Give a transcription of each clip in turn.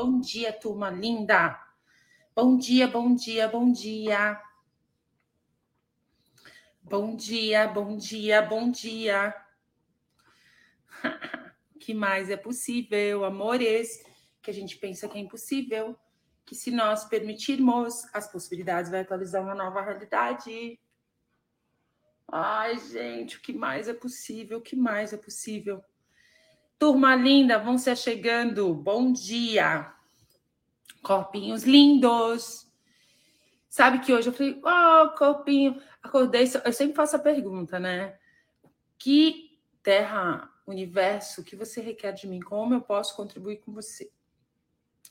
Bom dia, turma linda. Bom dia, bom dia, bom dia. Bom dia, bom dia, bom dia. que mais é possível, amores? Que a gente pensa que é impossível. Que se nós permitirmos, as possibilidades vai atualizar uma nova realidade. Ai, gente, o que mais é possível? O que mais é possível? Turma linda, vão se chegando. Bom dia. Corpinhos lindos. Sabe que hoje eu falei, oh, corpinho. Acordei, eu sempre faço a pergunta, né? Que terra, universo, que você requer de mim? Como eu posso contribuir com você?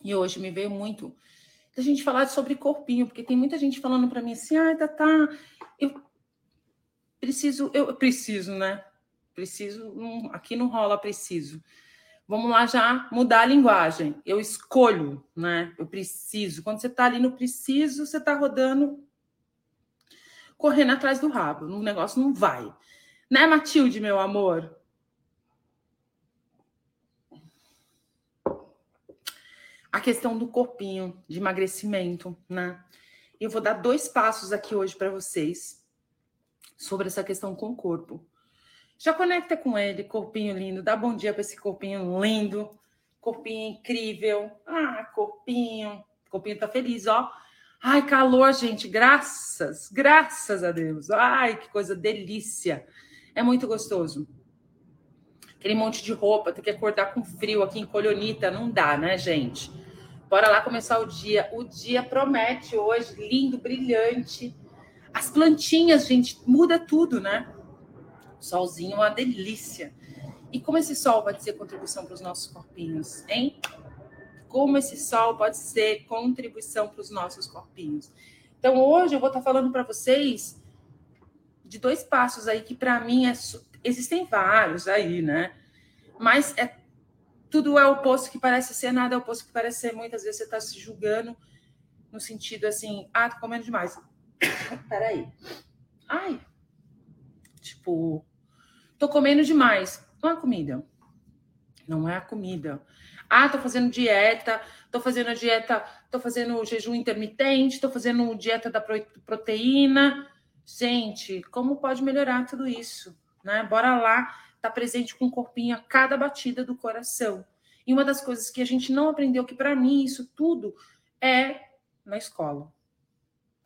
E hoje me veio muito a gente falar sobre corpinho, porque tem muita gente falando para mim assim, ah, tá, tá, eu preciso, eu preciso, né? Preciso, não, aqui não rola preciso. Vamos lá já mudar a linguagem. Eu escolho, né? Eu preciso. Quando você está ali no preciso, você está rodando, correndo atrás do rabo. O negócio não vai. Né, Matilde, meu amor? A questão do corpinho, de emagrecimento, né? Eu vou dar dois passos aqui hoje para vocês sobre essa questão com o corpo. Já conecta com ele, corpinho lindo. Dá bom dia para esse corpinho lindo. Corpinho incrível. Ah, corpinho. Corpinho tá feliz, ó. Ai, calor, gente. Graças, graças a Deus. Ai, que coisa delícia. É muito gostoso. Aquele monte de roupa, tem que acordar com frio aqui em Colonita, não dá, né, gente? Bora lá começar o dia. O dia promete hoje, lindo, brilhante. As plantinhas, gente, muda tudo, né? Solzinho é uma delícia. E como esse sol pode ser contribuição para os nossos corpinhos, hein? Como esse sol pode ser contribuição para os nossos corpinhos. Então, hoje eu vou estar falando para vocês de dois passos aí que para mim é, existem vários aí, né? Mas é tudo é oposto que parece ser, nada é oposto que parece ser. Muitas vezes você está se julgando no sentido assim, ah, tô comendo demais. Peraí. Ai, Tipo, tô comendo demais. Não é comida. Não é a comida. Ah, tô fazendo dieta, tô fazendo a dieta, tô fazendo jejum intermitente, tô fazendo dieta da proteína. Gente, como pode melhorar tudo isso? Né? Bora lá, tá presente com o corpinho a cada batida do coração. E uma das coisas que a gente não aprendeu, que para mim isso tudo é na escola.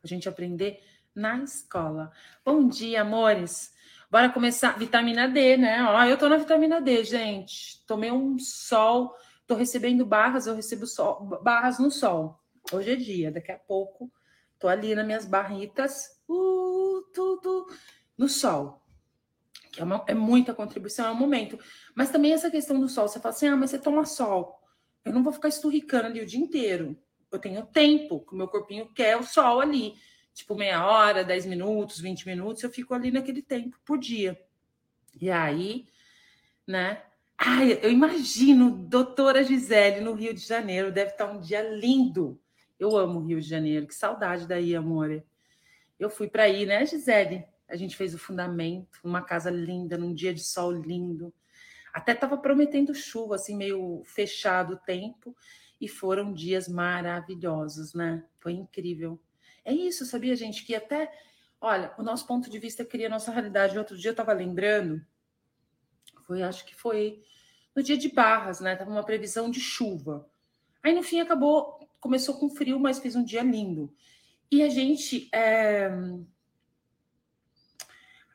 A gente aprender na escola. Bom dia, amores. Bora começar. Vitamina D, né? Ó, eu tô na vitamina D, gente. Tomei um sol, tô recebendo barras, eu recebo sol, barras no sol. Hoje é dia, daqui a pouco tô ali nas minhas barritas, uh, tudo no sol. Que é, uma, é muita contribuição, é um momento. Mas também essa questão do sol, você fala assim: ah, mas você toma sol. Eu não vou ficar esturricando ali o dia inteiro. Eu tenho tempo, que o meu corpinho quer o sol ali tipo meia hora, 10 minutos, 20 minutos, eu fico ali naquele tempo por dia. E aí, né? Ai, eu imagino doutora Gisele no Rio de Janeiro, deve estar um dia lindo. Eu amo o Rio de Janeiro, que saudade daí, amor. Eu fui para aí, né, Gisele? A gente fez o fundamento, uma casa linda, num dia de sol lindo. Até estava prometendo chuva, assim, meio fechado o tempo, e foram dias maravilhosos, né? Foi incrível. É isso, sabia, gente? Que até, olha, o nosso ponto de vista cria a nossa realidade. Outro dia eu estava lembrando, foi, acho que foi no dia de Barras, né? Tava uma previsão de chuva. Aí no fim acabou, começou com frio, mas fez um dia lindo. E a gente. É...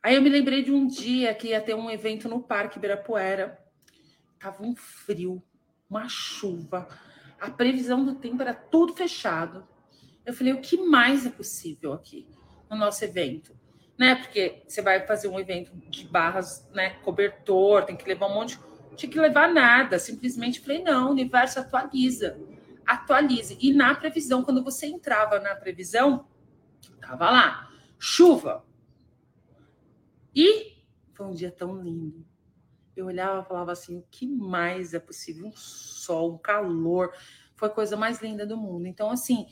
Aí eu me lembrei de um dia que ia ter um evento no Parque Ibirapuera. Tava um frio, uma chuva. A previsão do tempo era tudo fechado. Eu falei, o que mais é possível aqui no nosso evento? Né? Porque você vai fazer um evento de barras, né? Cobertor, tem que levar um monte. Não tinha que levar nada. Simplesmente falei, não, o universo atualiza. Atualize. E na previsão, quando você entrava na previsão, tava lá, chuva. E foi um dia tão lindo. Eu olhava e falava assim: o que mais é possível? Um sol, um calor. Foi a coisa mais linda do mundo. Então, assim,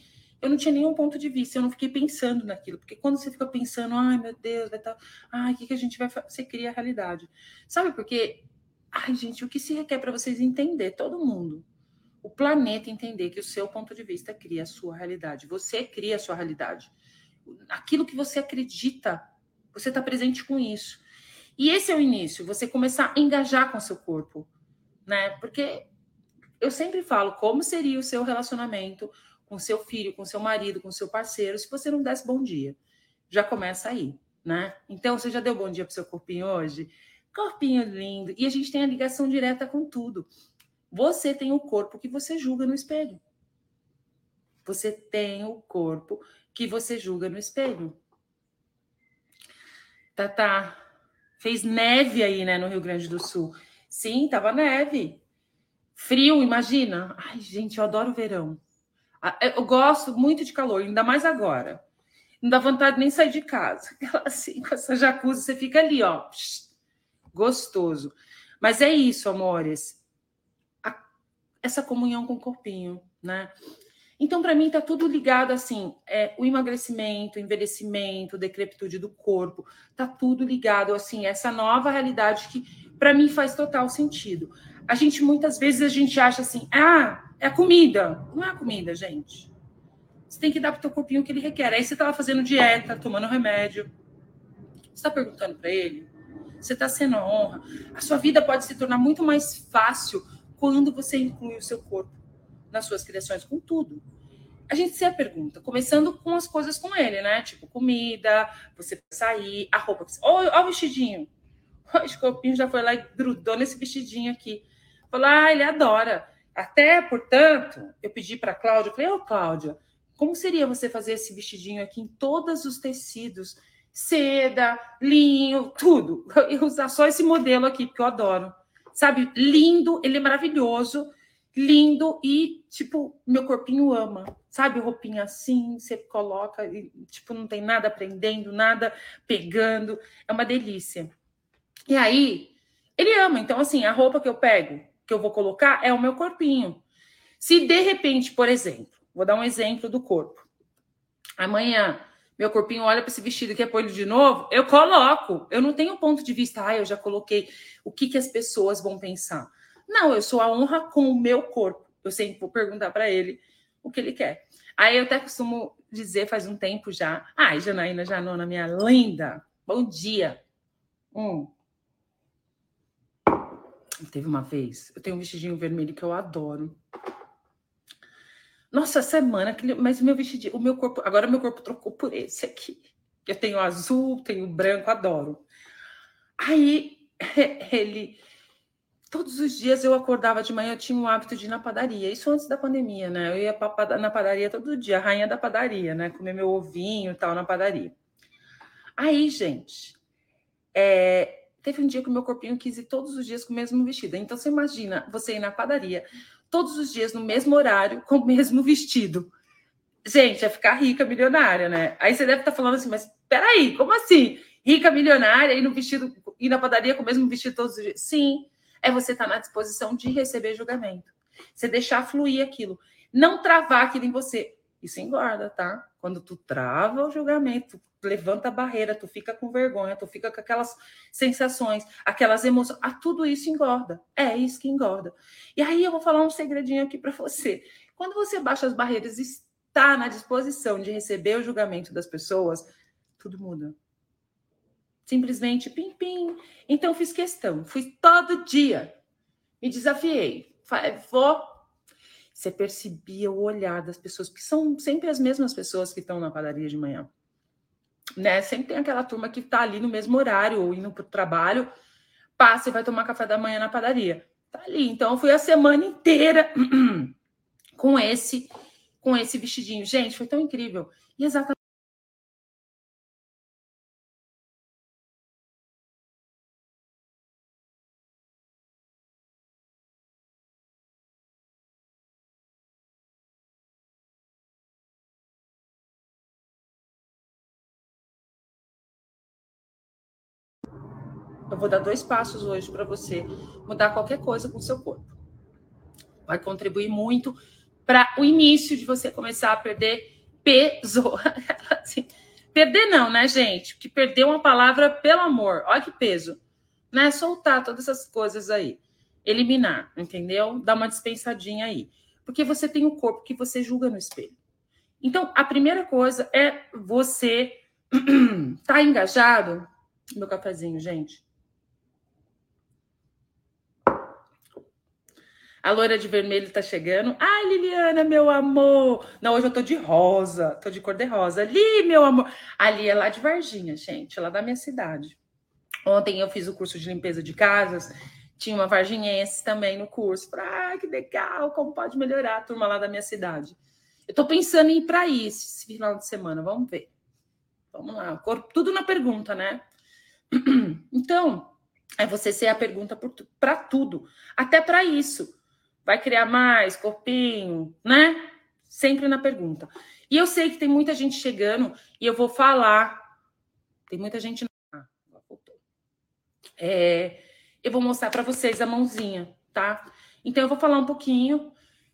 eu não tinha nenhum ponto de vista, eu não fiquei pensando naquilo, porque quando você fica pensando, ai meu Deus, vai estar, tá... ai, o que, que a gente vai fazer? Você cria a realidade. Sabe por quê? Ai, gente, o que se requer para vocês entender, todo mundo, o planeta entender que o seu ponto de vista cria a sua realidade. Você cria a sua realidade. Aquilo que você acredita, você está presente com isso. E esse é o início, você começar a engajar com o seu corpo, né? Porque eu sempre falo como seria o seu relacionamento com seu filho, com seu marido, com seu parceiro, se você não desse bom dia. Já começa aí, né? Então, você já deu bom dia para seu corpinho hoje? Corpinho lindo. E a gente tem a ligação direta com tudo. Você tem o corpo que você julga no espelho. Você tem o corpo que você julga no espelho. Tá, tá. Fez neve aí, né, no Rio Grande do Sul. Sim, tava neve. Frio, imagina. Ai, gente, eu adoro verão. Eu gosto muito de calor, ainda mais agora. Não dá vontade nem sair de casa. Assim, com essa jacuzzi, você fica ali, ó. Gostoso. Mas é isso, amores essa comunhão com o corpinho, né? Então, para mim, está tudo ligado assim: é, o emagrecimento, o envelhecimento, a decrepitude do corpo, está tudo ligado assim, essa nova realidade que, para mim, faz total sentido. A gente, muitas vezes, a gente acha assim: ah, é a comida. Não é a comida, gente. Você tem que dar para o teu corpinho o que ele requer. Aí você estava fazendo dieta, tomando remédio. Você está perguntando para ele? Você está sendo honra. A sua vida pode se tornar muito mais fácil quando você inclui o seu corpo nas suas criações, com tudo. A gente se pergunta, começando com as coisas com ele, né? Tipo, comida, você sair, a roupa. Olha o vestidinho. O escorpinho já foi lá e grudou nesse vestidinho aqui. Falou, ah, ele adora. Até, portanto, eu pedi para a Cláudia, eu falei, ô, oh, Cláudia, como seria você fazer esse vestidinho aqui em todos os tecidos? Seda, linho, tudo. Eu usar só esse modelo aqui, porque eu adoro sabe? Lindo, ele é maravilhoso, lindo e, tipo, meu corpinho ama, sabe? Roupinha assim, você coloca e, tipo, não tem nada prendendo, nada pegando, é uma delícia. E aí, ele ama, então, assim, a roupa que eu pego, que eu vou colocar, é o meu corpinho. Se de repente, por exemplo, vou dar um exemplo do corpo. Amanhã meu corpinho olha para esse vestido e quer pôr ele de novo, eu coloco. Eu não tenho ponto de vista, ah, eu já coloquei. O que, que as pessoas vão pensar? Não, eu sou a honra com o meu corpo. Eu sempre vou perguntar para ele o que ele quer. Aí eu até costumo dizer faz um tempo já. Ai, Janaína Janona, minha linda, bom dia. Hum. Teve uma vez, eu tenho um vestidinho vermelho que eu adoro. Nossa, semana, mas o meu vestidinho, o meu corpo, agora meu corpo trocou por esse aqui. Eu tenho azul, tenho branco, adoro. Aí ele todos os dias eu acordava de manhã, eu tinha o hábito de ir na padaria. Isso antes da pandemia, né? Eu ia na padaria todo dia, rainha da padaria, né? Comer meu ovinho e tal na padaria. Aí, gente, é, teve um dia que o meu corpinho quis ir todos os dias com o mesmo vestido. Então, você imagina você ir na padaria, todos os dias no mesmo horário, com o mesmo vestido. Gente, é ficar rica, milionária, né? Aí você deve estar falando assim, mas peraí, como assim? Rica, milionária, e no vestido, ir na padaria com o mesmo vestido todos os dias? Sim, é você estar na disposição de receber julgamento. Você deixar fluir aquilo. Não travar aquilo em você. Isso engorda, tá? Quando tu trava o julgamento, levanta a barreira, tu fica com vergonha, tu fica com aquelas sensações, aquelas emoções, ah, tudo isso engorda. É isso que engorda. E aí eu vou falar um segredinho aqui para você. Quando você baixa as barreiras e está na disposição de receber o julgamento das pessoas, tudo muda. Simplesmente pim pim. Então fiz questão, fui todo dia. Me desafiei. Vou você percebia o olhar das pessoas, que são sempre as mesmas pessoas que estão na padaria de manhã. Né? Sempre tem aquela turma que está ali no mesmo horário, ou indo para o trabalho, passa e vai tomar café da manhã na padaria. Tá ali. Então, eu fui a semana inteira com esse com esse vestidinho. Gente, foi tão incrível. E exatamente vou dar dois passos hoje para você mudar qualquer coisa com o seu corpo. Vai contribuir muito para o início de você começar a perder peso. assim, perder não, né, gente? Que perder uma palavra pelo amor. Olha que peso. Né? Soltar todas essas coisas aí. Eliminar, entendeu? Dar uma dispensadinha aí. Porque você tem o corpo que você julga no espelho. Então, a primeira coisa é você tá engajado. Meu cafezinho, gente. A loira de vermelho tá chegando. Ai, Liliana, meu amor. Não, hoje eu tô de rosa. Tô de cor de rosa. Ali, meu amor. Ali é lá de Varginha, gente. É lá da minha cidade. Ontem eu fiz o curso de limpeza de casas. Tinha uma varginhense também no curso. Falei, ah, que legal, como pode melhorar a turma lá da minha cidade. Eu tô pensando em ir para isso esse final de semana. Vamos ver. Vamos lá. Tudo na pergunta, né? Então, é você ser a pergunta para tudo. Até para isso. Vai criar mais, corpinho, né? Sempre na pergunta. E eu sei que tem muita gente chegando e eu vou falar. Tem muita gente. Ah. É, eu vou mostrar para vocês a mãozinha, tá? Então eu vou falar um pouquinho,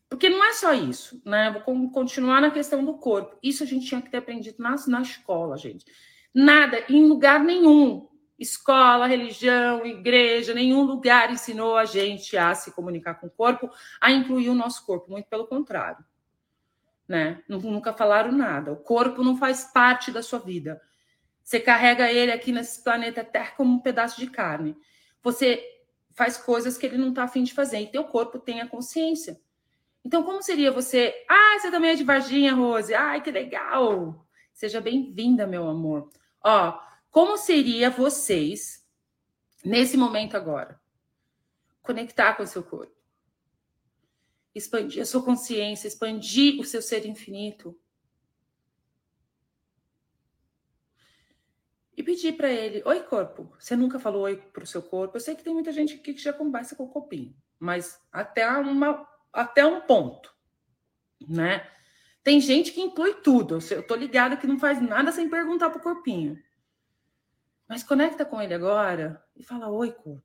porque não é só isso, né? Eu vou continuar na questão do corpo. Isso a gente tinha que ter aprendido na, na escola, gente. Nada, em lugar nenhum, escola, religião, igreja, nenhum lugar ensinou a gente a se comunicar com o corpo, a incluir o nosso corpo, muito pelo contrário. Né? Nunca falaram nada. O corpo não faz parte da sua vida. Você carrega ele aqui nesse planeta Terra como um pedaço de carne. Você faz coisas que ele não está afim de fazer. E teu corpo tem a consciência. Então, como seria você? Ah, você também é de Varginha, Rose. Ai, que legal! Seja bem-vinda, meu amor. Ó, como seria vocês nesse momento agora? Conectar com o seu corpo. Expandir a sua consciência, expandir o seu ser infinito. E pedir para ele: Oi, corpo. Você nunca falou oi para o seu corpo? Eu sei que tem muita gente aqui que já conversa com o corpinho, mas até, uma, até um ponto, né? Tem gente que inclui tudo. Eu tô ligada que não faz nada sem perguntar pro corpinho. Mas conecta com ele agora e fala: Oi, corpo.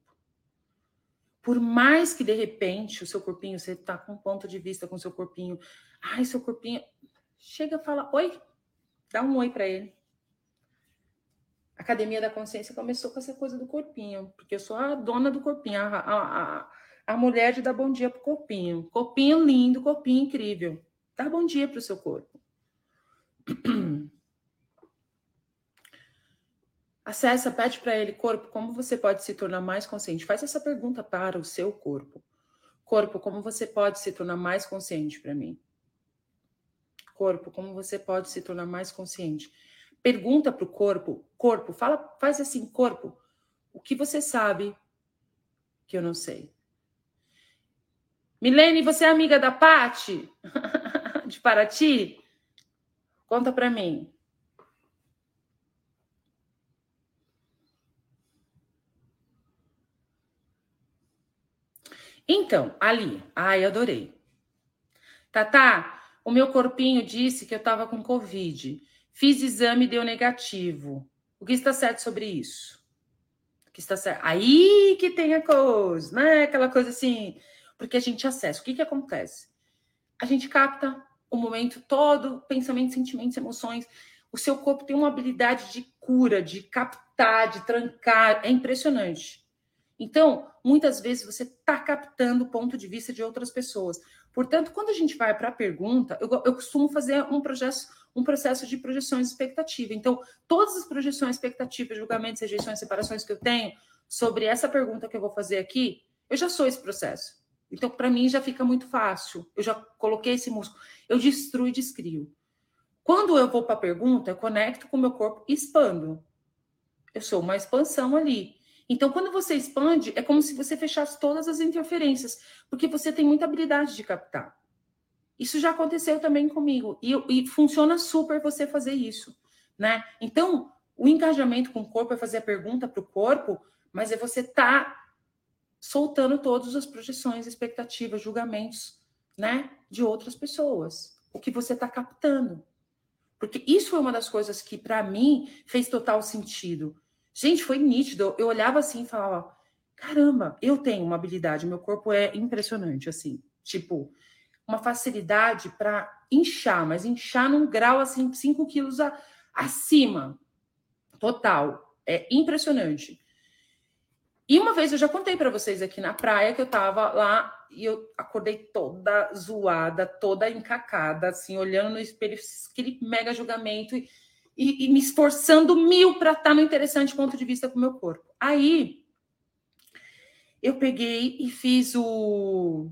Por mais que de repente o seu corpinho, você tá com um ponto de vista com o seu corpinho, ai, seu corpinho, chega e fala: Oi, dá um oi para ele. A Academia da Consciência começou com essa coisa do corpinho, porque eu sou a dona do corpinho, a, a, a, a mulher de dar bom dia pro corpinho. Corpinho lindo, corpinho incrível. Dá bom dia pro seu corpo. Acessa, pede para ele, corpo, como você pode se tornar mais consciente? Faz essa pergunta para o seu corpo. Corpo, como você pode se tornar mais consciente para mim? Corpo, como você pode se tornar mais consciente? Pergunta para o corpo, corpo, fala, faz assim, corpo, o que você sabe que eu não sei? Milene, você é amiga da Pati de Paraty? Conta para mim. Então, ali, ai, adorei. Tatá, o meu corpinho disse que eu estava com Covid. Fiz exame e deu negativo. O que está certo sobre isso? O que está certo? Aí que tem a coisa, né? Aquela coisa assim, porque a gente acessa. O que, que acontece? A gente capta o momento todo, pensamentos, sentimentos, emoções. O seu corpo tem uma habilidade de cura, de captar, de trancar. É impressionante. Então, muitas vezes você está captando o ponto de vista de outras pessoas. Portanto, quando a gente vai para a pergunta, eu, eu, costumo fazer um processo, um processo de projeções expectativa. Então, todas as projeções, expectativas, julgamentos, rejeições, separações que eu tenho sobre essa pergunta que eu vou fazer aqui, eu já sou esse processo. Então, para mim, já fica muito fácil. Eu já coloquei esse músculo. Eu destruo e descrio. Quando eu vou para a pergunta, eu conecto com o meu corpo e expando. Eu sou uma expansão ali. Então, quando você expande, é como se você fechasse todas as interferências, porque você tem muita habilidade de captar. Isso já aconteceu também comigo e, e funciona super você fazer isso, né? Então, o engajamento com o corpo é fazer a pergunta para o corpo, mas é você tá soltando todas as projeções, expectativas, julgamentos, né, de outras pessoas, o que você está captando. Porque isso foi uma das coisas que para mim fez total sentido. Gente, foi nítido. Eu olhava assim e falava: caramba, eu tenho uma habilidade, meu corpo é impressionante, assim. Tipo, uma facilidade para inchar, mas inchar num grau assim, 5 quilos a, acima. Total. É impressionante. E uma vez eu já contei para vocês aqui na praia que eu tava lá e eu acordei toda zoada, toda encacada, assim, olhando no espelho, aquele mega julgamento e, e, e me esforçando mil para estar tá no interessante ponto de vista com o meu corpo. Aí eu peguei e fiz o.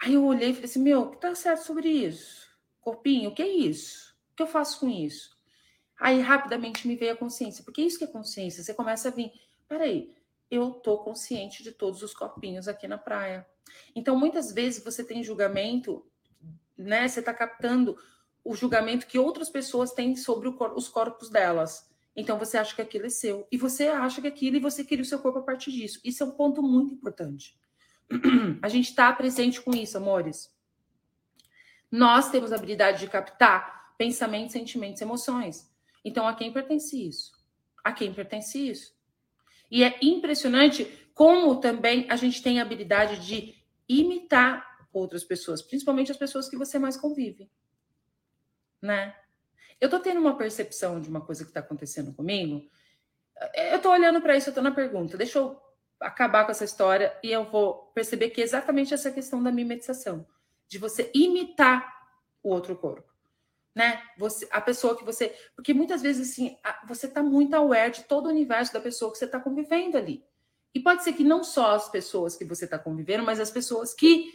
Aí eu olhei e falei assim: meu, o que tá certo sobre isso? Corpinho, o que é isso? O que eu faço com isso? Aí rapidamente me veio a consciência, porque isso que é consciência. Você começa a vir peraí, eu tô consciente de todos os copinhos aqui na praia. Então, muitas vezes você tem julgamento, né? Você está captando o julgamento que outras pessoas têm sobre os corpos delas. Então você acha que aquilo é seu. E você acha que aquilo e você queria o seu corpo a partir disso. Isso é um ponto muito importante. A gente está presente com isso, amores. Nós temos a habilidade de captar pensamentos, sentimentos, emoções. Então, a quem pertence isso? A quem pertence isso? E é impressionante como também a gente tem a habilidade de imitar outras pessoas, principalmente as pessoas que você mais convive, né? Eu tô tendo uma percepção de uma coisa que está acontecendo comigo. Eu tô olhando para isso, eu tô na pergunta. Deixa eu acabar com essa história e eu vou perceber que é exatamente essa questão da mimetização, de você imitar o outro corpo né? Você, a pessoa que você. Porque muitas vezes, assim, você está muito aware de todo o universo da pessoa que você está convivendo ali. E pode ser que não só as pessoas que você está convivendo, mas as pessoas que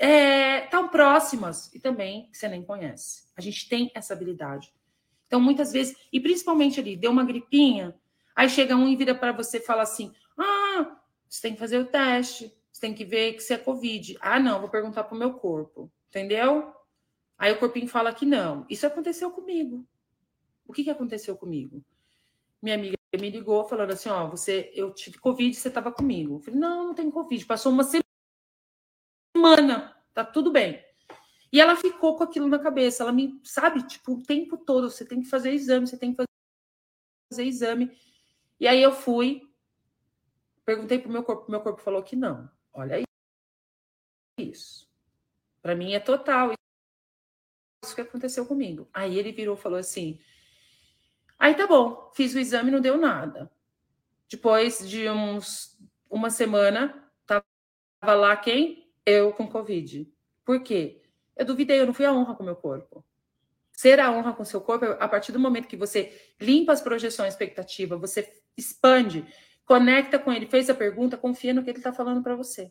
é, próximas e também que você nem conhece. A gente tem essa habilidade. Então, muitas vezes, e principalmente ali, deu uma gripinha, aí chega um e vira para você e fala assim: ah, você tem que fazer o teste, você tem que ver que você é Covid. Ah, não, vou perguntar para o meu corpo. Entendeu? Aí o corpinho fala que não. Isso aconteceu comigo. O que, que aconteceu comigo? Minha amiga me ligou falando assim: ó, você, eu tive Covid, você estava comigo. Eu falei, não, não tem Covid. Passou uma semana, tá tudo bem. E ela ficou com aquilo na cabeça. Ela me, sabe, tipo, o tempo todo, você tem que fazer exame, você tem que fazer exame. E aí eu fui, perguntei pro meu corpo, meu corpo falou que não. Olha isso. Para mim é total isso que aconteceu comigo. Aí ele virou e falou assim: aí tá bom, fiz o exame não deu nada. Depois de uns uma semana, tava lá quem? Eu com Covid. Por quê? Eu duvidei, eu não fui a honra com meu corpo. Ser a honra com seu corpo, a partir do momento que você limpa as projeções, expectativa, você expande, conecta com ele, fez a pergunta, confia no que ele está falando para você.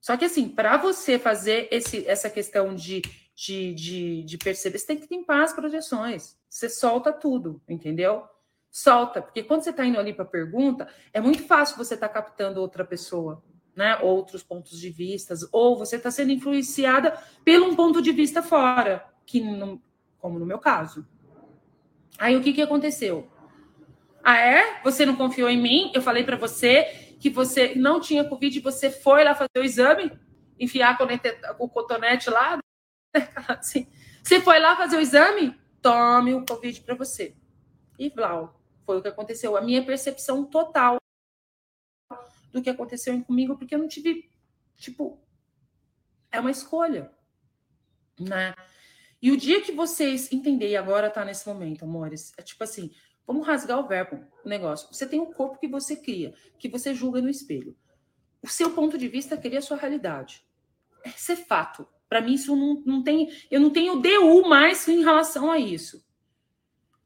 Só que assim, para você fazer esse, essa questão de de, de, de perceber, você tem que limpar as projeções. Você solta tudo, entendeu? Solta, porque quando você está indo ali para a pergunta, é muito fácil você estar tá captando outra pessoa, né? Outros pontos de vista, ou você está sendo influenciada pelo um ponto de vista fora, que como no meu caso. Aí o que, que aconteceu? Ah, é? Você não confiou em mim? Eu falei para você que você não tinha Covid, você foi lá fazer o exame, enfiar o cotonete lá, assim, você foi lá fazer o exame? Tome o Covid para você. E Vlau, foi o que aconteceu. A minha percepção total do que aconteceu comigo, porque eu não tive, tipo, é uma escolha, né? E o dia que vocês entenderem, agora tá nesse momento, amores, é tipo assim, vamos rasgar o verbo, o negócio. Você tem um corpo que você cria, que você julga no espelho. O seu ponto de vista cria a sua realidade. Esse é fato. Para mim, isso não, não tem. Eu não tenho DU mais em relação a isso.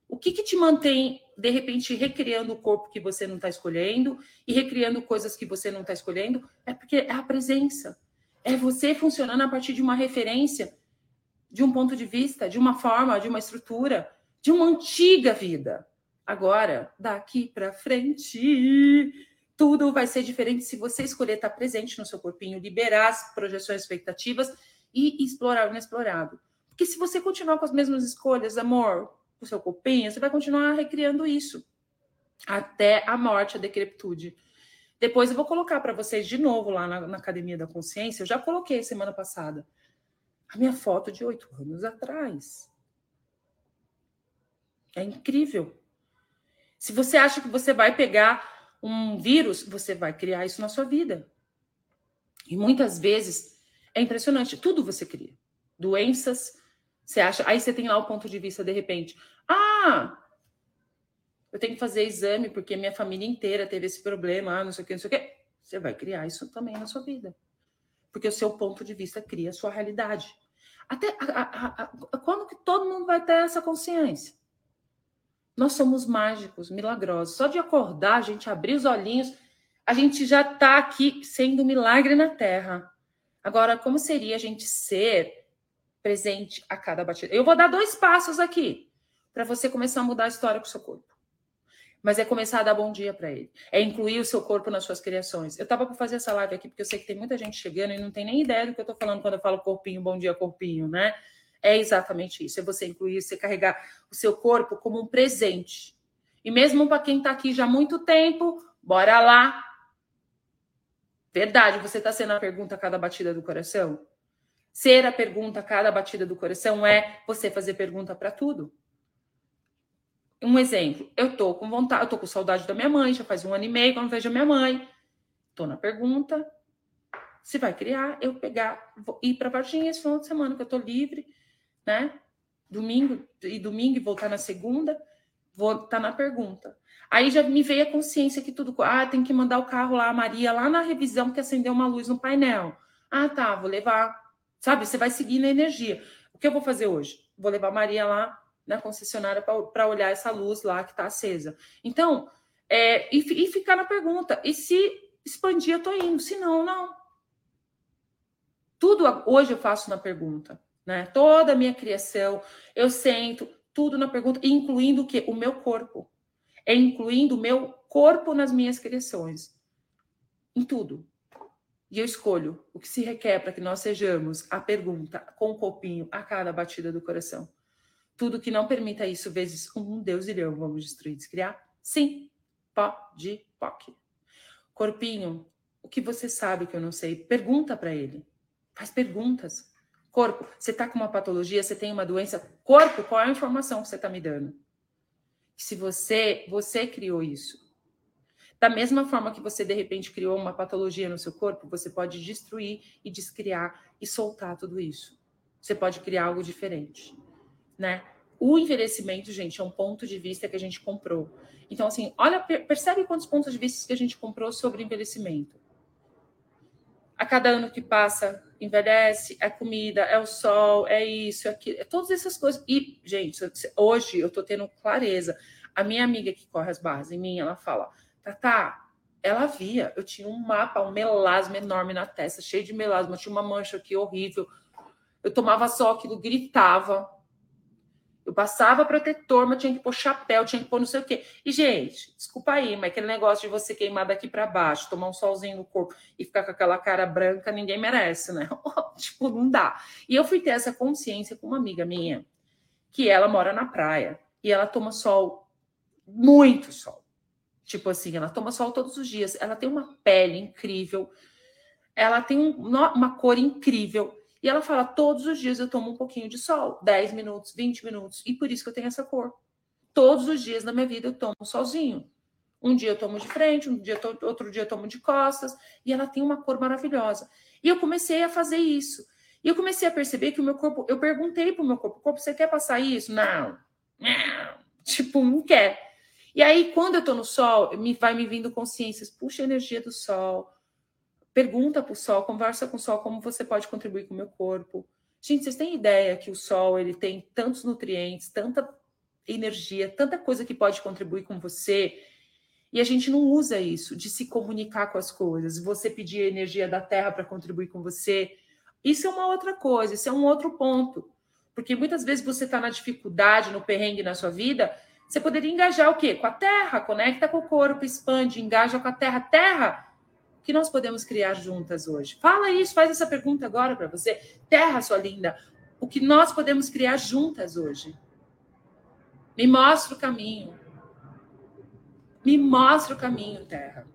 O que, que te mantém, de repente, recriando o corpo que você não está escolhendo e recriando coisas que você não está escolhendo? É porque é a presença. É você funcionando a partir de uma referência, de um ponto de vista, de uma forma, de uma estrutura, de uma antiga vida. Agora, daqui para frente, tudo vai ser diferente se você escolher estar presente no seu corpinho, liberar as projeções expectativas e explorar o inexplorado. Porque se você continuar com as mesmas escolhas, amor, seu copinho, você vai continuar recriando isso até a morte, a decrepitude. Depois eu vou colocar para vocês de novo lá na, na, Academia da Consciência. Eu já coloquei semana passada a minha foto de oito anos atrás. É incrível. Se você acha que você vai pegar um vírus, você vai criar isso na sua vida. E muitas vezes é impressionante. Tudo você cria. Doenças, você acha. Aí você tem lá o ponto de vista, de repente. Ah, eu tenho que fazer exame porque minha família inteira teve esse problema, ah, não sei o que, não sei o que. Você vai criar isso também na sua vida. Porque o seu ponto de vista cria a sua realidade. Até a, a, a, quando que todo mundo vai ter essa consciência? Nós somos mágicos, milagrosos. Só de acordar, a gente abrir os olhinhos, a gente já está aqui sendo milagre na Terra. Agora, como seria a gente ser presente a cada batida? Eu vou dar dois passos aqui para você começar a mudar a história com o seu corpo. Mas é começar a dar bom dia para ele. É incluir o seu corpo nas suas criações. Eu estava para fazer essa live aqui porque eu sei que tem muita gente chegando e não tem nem ideia do que eu estou falando quando eu falo corpinho, bom dia, corpinho, né? É exatamente isso. É você incluir, você carregar o seu corpo como um presente. E mesmo para quem está aqui já há muito tempo, bora lá. Verdade, você está sendo a pergunta a cada batida do coração? Ser a pergunta a cada batida do coração é você fazer pergunta para tudo. Um exemplo, eu tô com vontade, eu tô com saudade da minha mãe, já faz um ano e meio que eu não vejo a minha mãe. Tô na pergunta. Se vai criar, eu pegar, vou ir para Varginha esse final de semana, que eu tô livre, né? Domingo e domingo e voltar na segunda, vou estar tá na pergunta. Aí já me veio a consciência que tudo, ah, tem que mandar o carro lá, a Maria, lá na revisão que acendeu uma luz no painel. Ah, tá, vou levar. Sabe, você vai seguir na energia. O que eu vou fazer hoje? Vou levar Maria lá na concessionária para olhar essa luz lá que está acesa. Então, é, e, e, ficar na pergunta: e se expandir, eu estou indo, se não, não. Tudo hoje eu faço na pergunta, né? Toda a minha criação, eu sento tudo na pergunta, incluindo o que? O meu corpo. É incluindo o meu corpo nas minhas criações. Em tudo. E eu escolho o que se requer para que nós sejamos a pergunta com o copinho a cada batida do coração. Tudo que não permita isso, vezes um, Deus irão, vamos destruir, descriar? Sim, pode, pode. Corpinho, o que você sabe que eu não sei? Pergunta para ele. Faz perguntas. Corpo, você está com uma patologia, você tem uma doença. Corpo, qual é a informação que você está me dando? Se você, você criou isso. Da mesma forma que você, de repente, criou uma patologia no seu corpo, você pode destruir e descriar e soltar tudo isso. Você pode criar algo diferente né? O envelhecimento, gente, é um ponto de vista que a gente comprou. Então, assim, olha, percebe quantos pontos de vista que a gente comprou sobre envelhecimento. A cada ano que passa, envelhece, é comida, é o sol, é isso, é aquilo, é todas essas coisas. E, gente, hoje eu tô tendo clareza. A minha amiga que corre as barras em mim, ela fala, Tata, ela via, eu tinha um mapa, um melasma enorme na testa, cheio de melasma, tinha uma mancha aqui horrível. Eu tomava só aquilo, gritava, eu passava protetor, mas tinha que pôr chapéu, tinha que pôr não sei o quê. E, gente, desculpa aí, mas aquele negócio de você queimar daqui para baixo, tomar um solzinho no corpo e ficar com aquela cara branca, ninguém merece, né? tipo, não dá. E eu fui ter essa consciência com uma amiga minha, que ela mora na praia e ela toma sol, muito sol. Tipo assim, ela toma sol todos os dias. Ela tem uma pele incrível, ela tem um, uma cor incrível e ela fala: todos os dias eu tomo um pouquinho de sol, 10 minutos, 20 minutos, e por isso que eu tenho essa cor. Todos os dias na minha vida eu tomo solzinho. Um dia eu tomo de frente, um dia outro dia eu tomo de costas, e ela tem uma cor maravilhosa. E eu comecei a fazer isso. E eu comecei a perceber que o meu corpo, eu perguntei para o meu corpo, corpo, você quer passar isso? Não. não. Tipo, não quer. E aí, quando eu estou no sol, me vai me vindo consciências, puxa a energia do sol, Pergunta para o sol, conversa com o sol como você pode contribuir com o meu corpo. Gente, vocês têm ideia que o sol ele tem tantos nutrientes, tanta energia, tanta coisa que pode contribuir com você. E a gente não usa isso de se comunicar com as coisas. Você pedir a energia da terra para contribuir com você. Isso é uma outra coisa, isso é um outro ponto. Porque muitas vezes você está na dificuldade, no perrengue na sua vida, você poderia engajar o quê? Com a terra, conecta com o corpo, expande, engaja com a terra. Terra que nós podemos criar juntas hoje? Fala isso, faz essa pergunta agora para você. Terra, sua linda, o que nós podemos criar juntas hoje? Me mostra o caminho. Me mostra o caminho, Terra.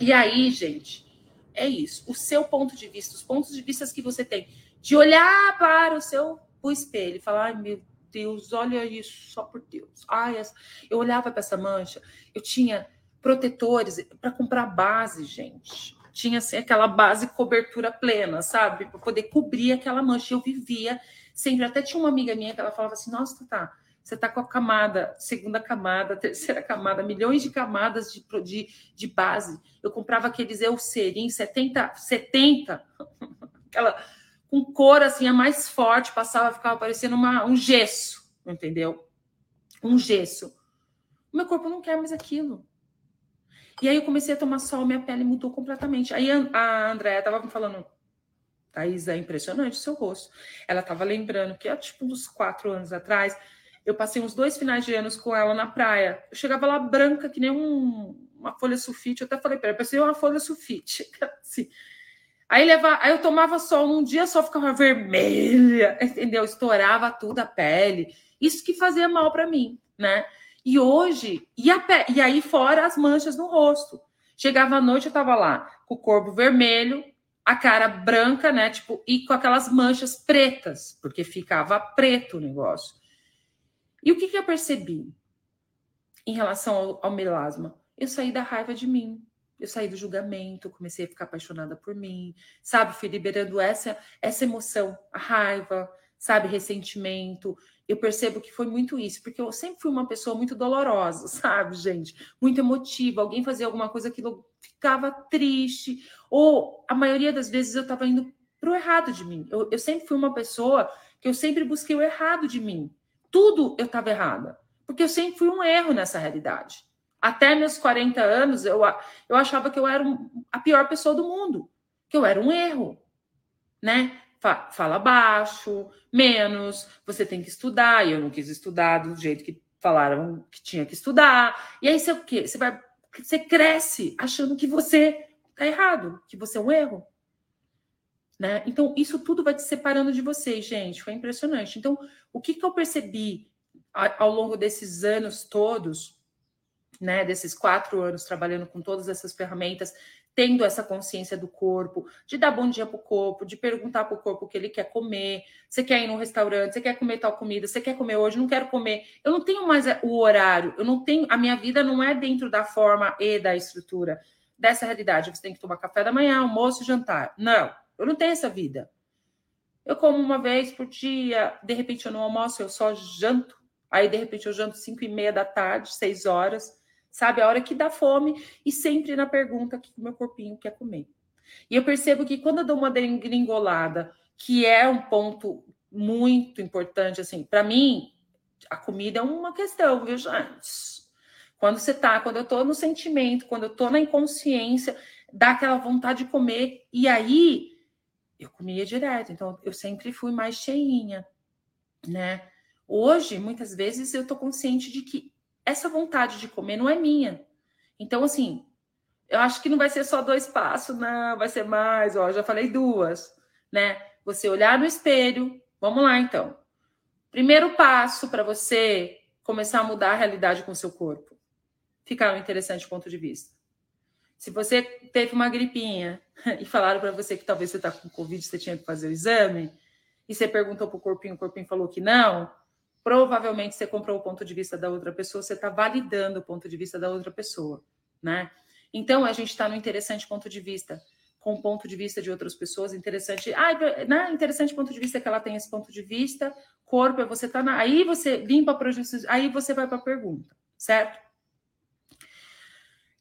E aí, gente, é isso. O seu ponto de vista, os pontos de vista que você tem, de olhar para o seu o espelho e falar, ai meu Deus, olha isso, só por Deus. Ai, eu olhava para essa mancha, eu tinha protetores para comprar base, gente. Tinha assim, aquela base cobertura plena, sabe? Para poder cobrir aquela mancha. Eu vivia sempre. Até tinha uma amiga minha que ela falava assim: Nossa, tá, Você está com a camada, segunda camada, terceira camada, milhões de camadas de, de, de base. Eu comprava aqueles Eucerin 70, 70, aquela com cor assim, a mais forte, passava, ficava parecendo uma, um gesso, entendeu? Um gesso. O meu corpo não quer mais aquilo. E aí eu comecei a tomar sol, minha pele mudou completamente. Aí a Andréia estava me falando, Thaís, é impressionante o seu rosto. Ela estava lembrando que, tipo, uns quatro anos atrás, eu passei uns dois finais de anos com ela na praia. Eu chegava lá branca, que nem um, uma folha sulfite. Eu até falei para ela, parecia uma folha sulfite. Assim. Aí, leva, aí eu tomava sol, num dia só ficava vermelha, entendeu? Estourava tudo a pele. Isso que fazia mal para mim, né? E hoje, e, a, e aí fora as manchas no rosto. Chegava à noite, eu tava lá com o corpo vermelho, a cara branca, né? Tipo, e com aquelas manchas pretas, porque ficava preto o negócio. E o que, que eu percebi em relação ao, ao melasma? Eu saí da raiva de mim. Eu saí do julgamento, comecei a ficar apaixonada por mim, sabe? Fui liberando essa, essa emoção, a raiva, sabe? Ressentimento. Eu percebo que foi muito isso, porque eu sempre fui uma pessoa muito dolorosa, sabe, gente? Muito emotiva. Alguém fazia alguma coisa que eu ficava triste, ou a maioria das vezes eu estava indo para o errado de mim. Eu, eu sempre fui uma pessoa que eu sempre busquei o errado de mim. Tudo eu estava errada, porque eu sempre fui um erro nessa realidade. Até meus 40 anos, eu, eu achava que eu era um, a pior pessoa do mundo, que eu era um erro, né? Fala baixo, menos, você tem que estudar, e eu não quis estudar do jeito que falaram que tinha que estudar. E aí você o quê? Você vai você cresce achando que você tá errado, que você é um erro. Né? Então, isso tudo vai te separando de vocês, gente. Foi impressionante. Então, o que, que eu percebi ao longo desses anos todos, né? Desses quatro anos trabalhando com todas essas ferramentas, tendo essa consciência do corpo, de dar bom dia para o corpo, de perguntar para o corpo o que ele quer comer. Você quer ir no restaurante, você quer comer tal comida, você quer comer hoje, não quero comer. Eu não tenho mais o horário, eu não tenho, a minha vida não é dentro da forma e da estrutura dessa realidade. Você tem que tomar café da manhã, almoço jantar. Não. Eu não tenho essa vida. Eu como uma vez por dia, de repente eu não almoço, eu só janto. Aí, de repente, eu janto cinco e meia da tarde, seis horas, sabe? A hora que dá fome, e sempre na pergunta que o meu corpinho quer comer. E eu percebo que quando eu dou uma gringolada, que é um ponto muito importante, assim, para mim, a comida é uma questão, viu, gente? Quando você tá, quando eu tô no sentimento, quando eu tô na inconsciência, dá aquela vontade de comer, e aí eu comia direto, então eu sempre fui mais cheinha, né? Hoje, muitas vezes, eu tô consciente de que essa vontade de comer não é minha. Então, assim, eu acho que não vai ser só dois passos, não, vai ser mais, ó, já falei duas, né? Você olhar no espelho, vamos lá então. Primeiro passo para você começar a mudar a realidade com o seu corpo. Ficar um interessante ponto de vista. Se você teve uma gripinha e falaram para você que talvez você está com Covid, você tinha que fazer o exame, e você perguntou para o corpinho, o corpinho falou que não, provavelmente você comprou o ponto de vista da outra pessoa, você está validando o ponto de vista da outra pessoa, né? Então a gente está no interessante ponto de vista, com o ponto de vista de outras pessoas, interessante. Ah, né? interessante ponto de vista que ela tem esse ponto de vista, corpo, você tá na. Aí você limpa para aí você vai para a pergunta, certo?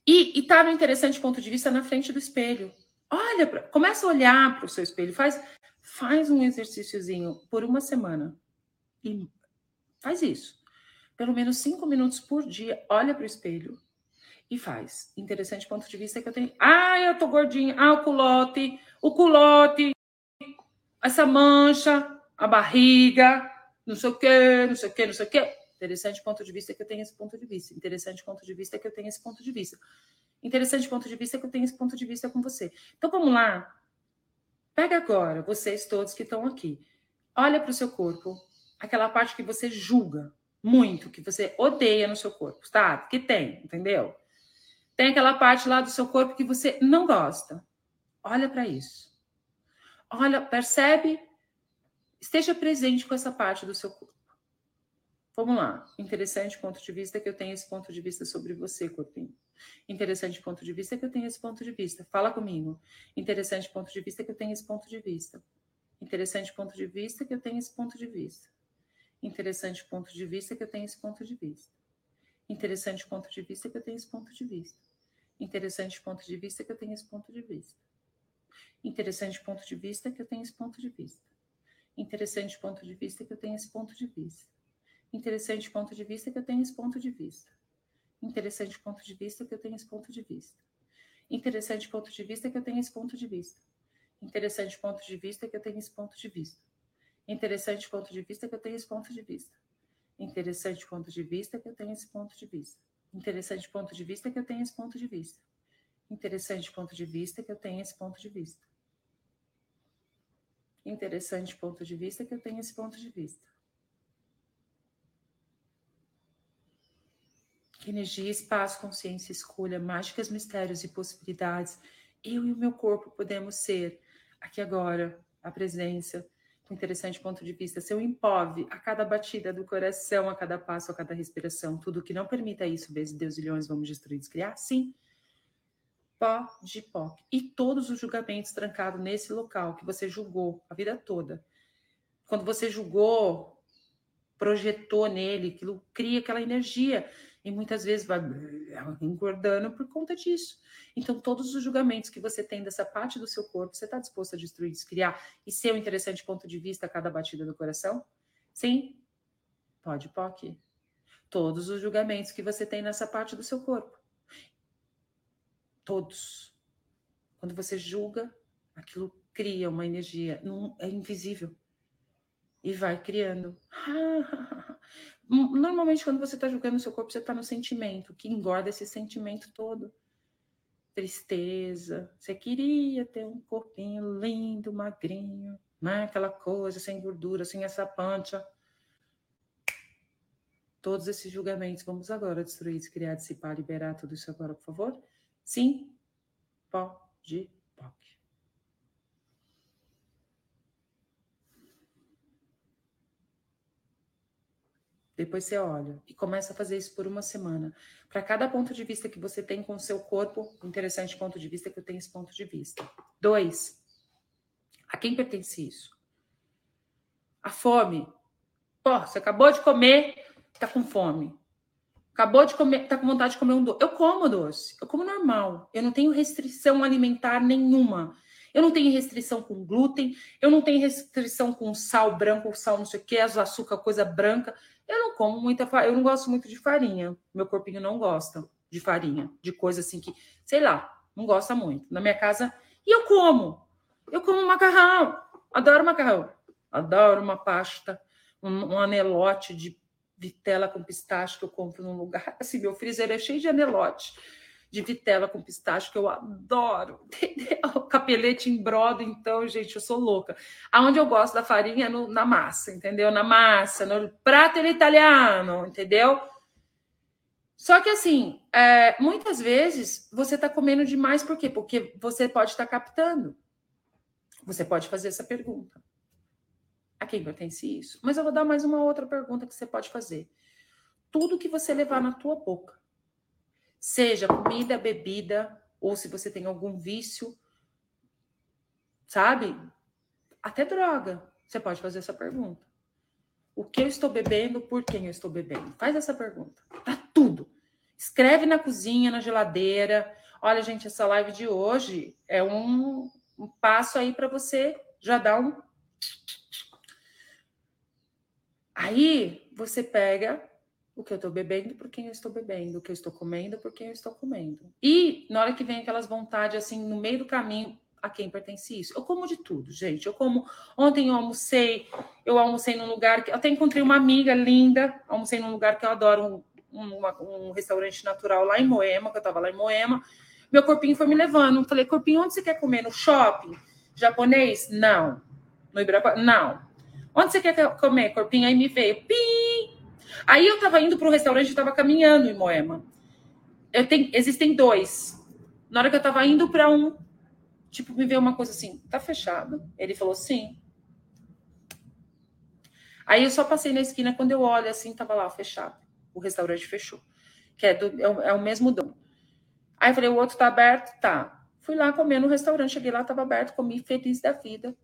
E, está no interessante ponto de vista na frente do espelho. Olha, pra, começa a olhar para o seu espelho, faz, faz um exercíciozinho por uma semana. E faz isso. Pelo menos cinco minutos por dia, olha para o espelho e faz. Interessante ponto de vista que eu tenho. Ah, eu tô gordinha. Ah, o culote, o culote, essa mancha, a barriga, não sei o quê, não sei o quê, não sei o quê. Interessante ponto de vista que eu tenho esse ponto de vista. Interessante ponto de vista que eu tenho esse ponto de vista. Interessante ponto de vista que eu tenho esse ponto de vista com você. Então vamos lá. Pega agora, vocês todos que estão aqui. Olha para o seu corpo, aquela parte que você julga muito, que você odeia no seu corpo, tá? Que tem, entendeu? Tem aquela parte lá do seu corpo que você não gosta. Olha para isso. Olha, percebe? Esteja presente com essa parte do seu corpo. Vamos lá. Interessante ponto de vista que eu tenho esse ponto de vista sobre você, corpinho. Interessante ponto de vista que eu tenho esse ponto de vista. Fala comigo. Interessante ponto de vista que eu tenho esse ponto de vista. Interessante ponto de vista que eu tenho esse ponto de vista. Interessante ponto de vista que eu tenho esse ponto de vista. Interessante ponto de vista que eu tenho esse ponto de vista. Interessante ponto de vista que eu tenho esse ponto de vista. Interessante ponto de vista que eu tenho esse ponto de vista. Interessante ponto de vista que eu tenho esse ponto de vista. Interessante ponto de vista que eu tenho esse ponto de vista. Interessante ponto de vista que eu tenho esse ponto de vista. Interessante ponto de vista que eu tenho esse ponto de vista. Interessante ponto de vista que eu tenho esse ponto de vista. Interessante ponto de vista que eu tenho esse ponto de vista. Interessante ponto de vista que eu tenho esse ponto de vista. Interessante ponto de vista que eu tenho esse ponto de vista. Interessante ponto de vista que eu tenho esse ponto de vista. Interessante ponto de vista que eu tenho esse ponto de vista. Energia, espaço, consciência, escolha, mágicas, mistérios e possibilidades eu e o meu corpo podemos ser aqui agora, a presença, interessante ponto de vista, seu impove a cada batida do coração, a cada passo, a cada respiração, tudo que não permita isso, vezes Deus e leões, vamos destruir, descriar, sim. Pó de pó. E todos os julgamentos trancados nesse local que você julgou a vida toda. Quando você julgou, projetou nele, aquilo cria aquela energia e muitas vezes vai engordando por conta disso. Então, todos os julgamentos que você tem dessa parte do seu corpo, você está disposto a destruir, descriar e ser um interessante ponto de vista a cada batida do coração? Sim? Pode, pode. Todos os julgamentos que você tem nessa parte do seu corpo. Todos. Quando você julga, aquilo cria uma energia, não, é invisível. E vai criando. Normalmente, quando você está julgando o seu corpo, você está no sentimento, que engorda esse sentimento todo. Tristeza. Você queria ter um corpinho lindo, magrinho, né? Aquela coisa, sem gordura, sem essa pancha. Todos esses julgamentos. Vamos agora destruir, descriar, dissipar, liberar tudo isso agora, por favor? Sim, pode Depois você olha e começa a fazer isso por uma semana. Para cada ponto de vista que você tem com o seu corpo, interessante ponto de vista que eu tenho esse ponto de vista. Dois, a quem pertence isso? A fome. Pô, você acabou de comer, tá com fome. Acabou de comer, tá com vontade de comer um doce. Eu como doce, eu como normal. Eu não tenho restrição alimentar nenhuma. Eu não tenho restrição com glúten, eu não tenho restrição com sal branco, sal não sei o que, açúcar, coisa branca. Eu não como muita farinha, eu não gosto muito de farinha. Meu corpinho não gosta de farinha, de coisa assim que, sei lá, não gosta muito. Na minha casa, e eu como. Eu como macarrão. Adoro macarrão. Adoro uma pasta, um, um anelote de vitela com pistache que eu compro num lugar. Assim, meu freezer é cheio de anelote de vitela com pistache, que eu adoro, entendeu? Capelete em brodo, então, gente, eu sou louca. Aonde eu gosto da farinha é no, na massa, entendeu? Na massa, no prato italiano, entendeu? Só que assim, é, muitas vezes você está comendo demais, por quê? Porque você pode estar tá captando. Você pode fazer essa pergunta. A quem pertence isso? Mas eu vou dar mais uma outra pergunta que você pode fazer. Tudo que você levar na tua boca, seja comida, bebida, ou se você tem algum vício, sabe? Até droga. Você pode fazer essa pergunta. O que eu estou bebendo, por quem eu estou bebendo? Faz essa pergunta. Tá tudo. Escreve na cozinha, na geladeira. Olha, gente, essa live de hoje é um, um passo aí para você já dar um. Aí você pega o que eu estou bebendo, por quem eu estou bebendo, o que eu estou comendo, por quem eu estou comendo. E na hora que vem aquelas vontades, assim, no meio do caminho, a quem pertence isso? Eu como de tudo, gente. Eu como. Ontem eu almocei, eu almocei num lugar que. Até encontrei uma amiga linda, almocei num lugar que eu adoro, um, um, um restaurante natural lá em Moema, que eu estava lá em Moema. Meu corpinho foi me levando. Falei, corpinho, onde você quer comer? No shopping? Japonês? Não. No Ibirapuera? Não. Onde você quer comer, corpinho? Aí me veio, pim! Aí eu estava indo para restaurante, estava caminhando em Moema. Eu tenho, existem dois. Na hora que eu estava indo para um, tipo, me veio uma coisa assim, tá fechado? Ele falou sim. Aí eu só passei na esquina, quando eu olho assim, tava lá fechado. O restaurante fechou. Que é, do, é, o, é o mesmo dono. Aí eu falei, o outro tá aberto? Tá. Fui lá comer no restaurante, cheguei lá, tava aberto, comi feliz da vida.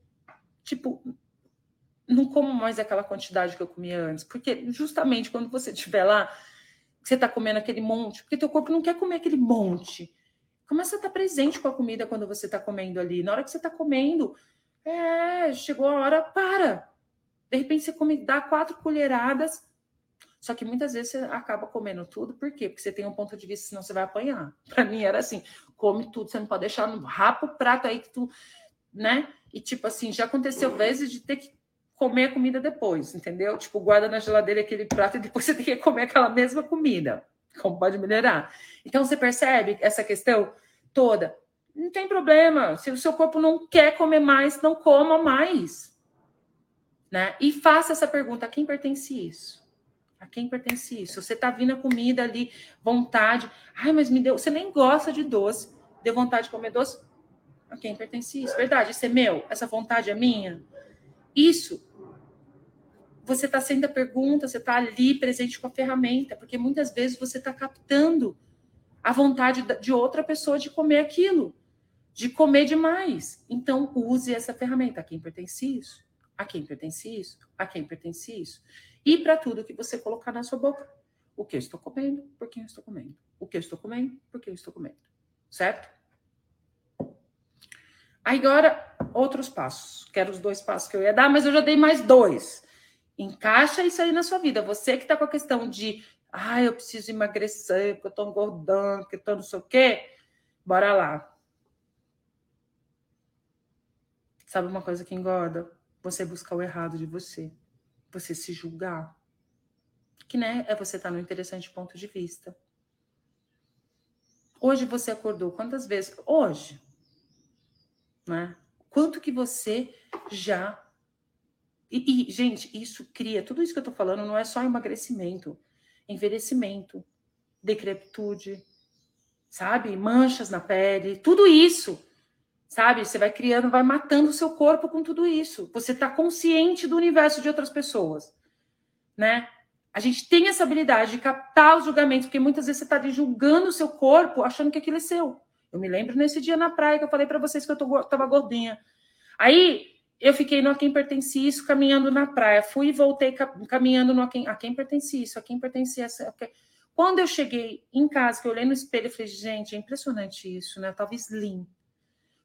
Tipo, não como mais aquela quantidade que eu comia antes, porque justamente quando você estiver lá, você está comendo aquele monte, porque teu corpo não quer comer aquele monte. Começa a estar presente com a comida quando você está comendo ali. Na hora que você está comendo, é, chegou a hora, para. De repente você come, dá quatro colheradas, só que muitas vezes você acaba comendo tudo, por quê? Porque você tem um ponto de vista, senão você vai apanhar. Para mim era assim: come tudo, você não pode deixar no rapa o prato aí que tu, né? E tipo assim, já aconteceu vezes de ter que comer a comida depois, entendeu? Tipo, guarda na geladeira aquele prato e depois você tem que comer aquela mesma comida. Como pode melhorar? Então você percebe essa questão toda? Não tem problema. Se o seu corpo não quer comer mais, não coma mais. Né? E faça essa pergunta: a quem pertence isso? A quem pertence isso? Você está vindo a comida ali, vontade. Ai, mas me deu. Você nem gosta de doce, deu vontade de comer doce. A quem pertence isso? Verdade, isso é meu? Essa vontade é minha? Isso. Você está sendo a pergunta, você está ali presente com a ferramenta, porque muitas vezes você está captando a vontade de outra pessoa de comer aquilo, de comer demais. Então, use essa ferramenta. A quem pertence isso? A quem pertence isso? A quem pertence isso? E para tudo que você colocar na sua boca. O que eu estou comendo, por quem eu estou comendo. O que eu estou comendo, por quem eu estou comendo. Certo? Agora, outros passos. Quero os dois passos que eu ia dar, mas eu já dei mais dois. Encaixa isso aí na sua vida. Você que está com a questão de, ah, eu preciso emagrecer, porque eu estou engordando, porque eu estou não sei o quê. Bora lá. Sabe uma coisa que engorda? Você buscar o errado de você. Você se julgar. Que né, é você estar tá no interessante ponto de vista. Hoje você acordou quantas vezes? Hoje, né? Quanto que você já. E, e, gente, isso cria. Tudo isso que eu tô falando não é só emagrecimento, envelhecimento, decrepitude, sabe? Manchas na pele, tudo isso. Sabe? Você vai criando, vai matando o seu corpo com tudo isso. Você está consciente do universo de outras pessoas, né? A gente tem essa habilidade de captar os julgamentos, porque muitas vezes você está julgando o seu corpo achando que aquilo é seu. Eu me lembro nesse dia na praia que eu falei para vocês que eu tô, tava gordinha. Aí eu fiquei no a quem pertence isso, caminhando na praia. Fui e voltei caminhando no a quem, a quem pertence isso, a quem pertence essa. Quando eu cheguei em casa, que eu olhei no espelho, eu falei, gente, é impressionante isso, né? Eu tava slim.